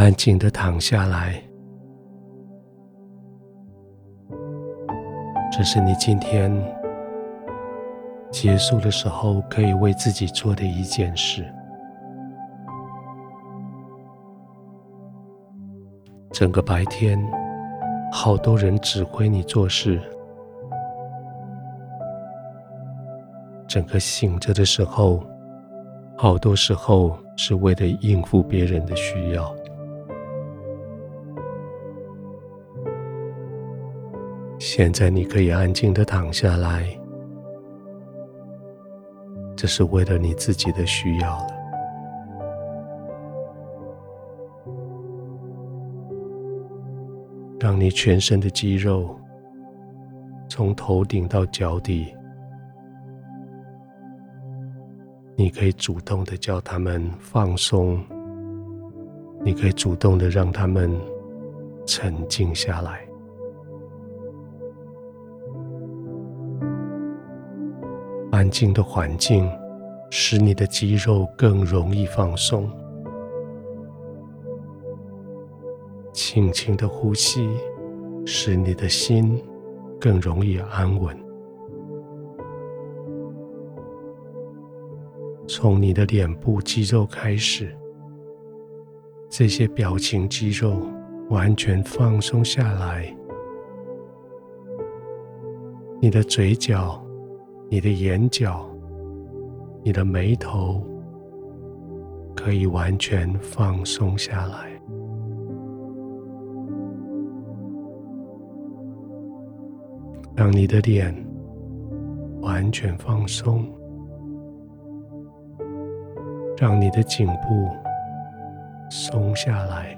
安静的躺下来。这是你今天结束的时候可以为自己做的一件事。整个白天，好多人指挥你做事。整个醒着的时候，好多时候是为了应付别人的需要。现在你可以安静的躺下来，这是为了你自己的需要了。让你全身的肌肉，从头顶到脚底，你可以主动的叫他们放松，你可以主动的让他们沉静下来。安静的环境使你的肌肉更容易放松。轻轻的呼吸，使你的心更容易安稳。从你的脸部肌肉开始，这些表情肌肉完全放松下来。你的嘴角、你的眼角、你的眉头，可以完全放松下来。让你的脸完全放松，让你的颈部松下来，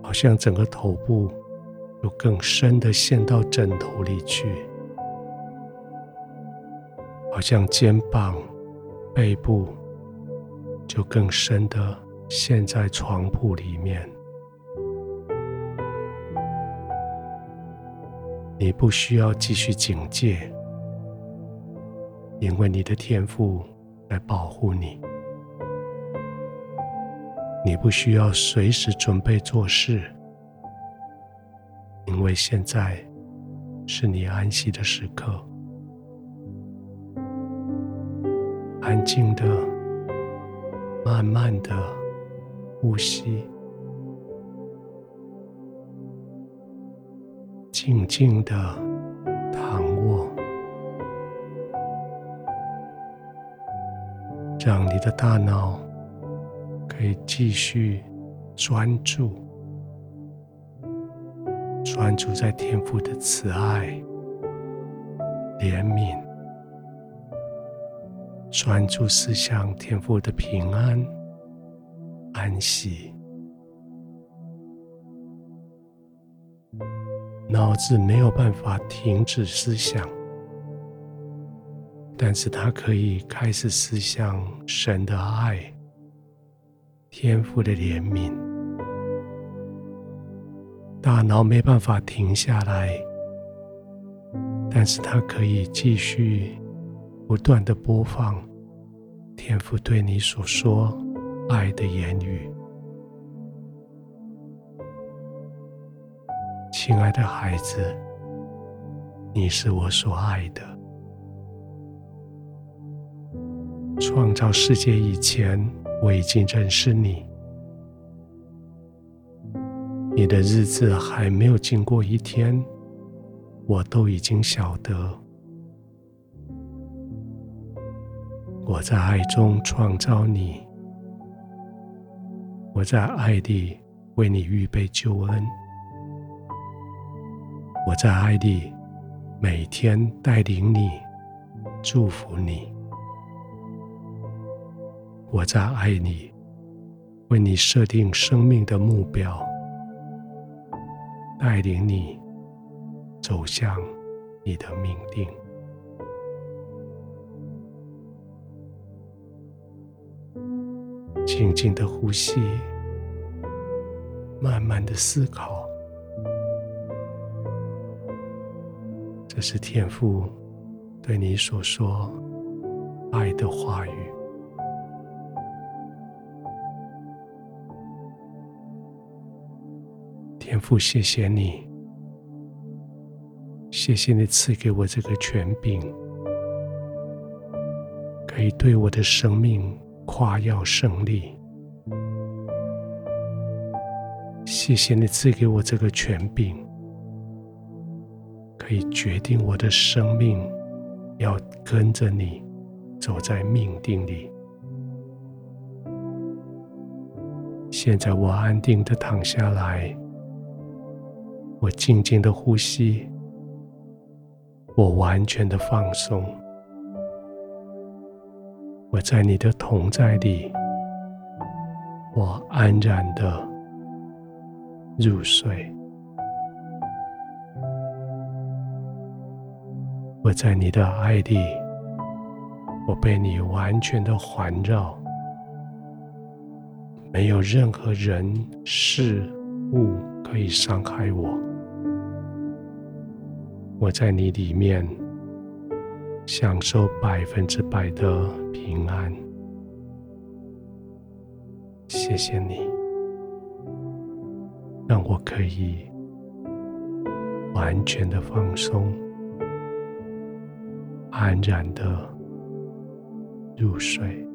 好像整个头部就更深的陷到枕头里去，好像肩膀、背部就更深的陷在床铺里面。你不需要继续警戒，因为你的天赋在保护你。你不需要随时准备做事，因为现在是你安息的时刻。安静的、慢慢的呼吸。静静的躺卧，让你的大脑可以继续专注，专注在天父的慈爱、怜悯，专注思想天父的平安、安息。脑子没有办法停止思想，但是它可以开始思想神的爱、天父的怜悯。大脑没办法停下来，但是它可以继续不断的播放天父对你所说爱的言语。亲爱的孩子，你是我所爱的。创造世界以前，我已经认识你。你的日子还没有经过一天，我都已经晓得。我在爱中创造你，我在爱里为你预备救恩。我在爱里每天带领你，祝福你。我在爱里为你设定生命的目标，带领你走向你的命定。静静的呼吸，慢慢的思考。这是天父对你所说爱的话语。天父，谢谢你，谢谢你赐给我这个权柄，可以对我的生命夸耀胜利。谢谢你赐给我这个权柄，可以决定我的生命要跟着你走在命定里。现在我安定的躺下来，我静静的呼吸，我完全的放松，我在你的同在里，我安然的。入睡，我在你的爱里，我被你完全的环绕，没有任何人事物可以伤害我。我在你里面享受百分之百的平安。谢谢你。让我可以完全的放松，安然的入睡。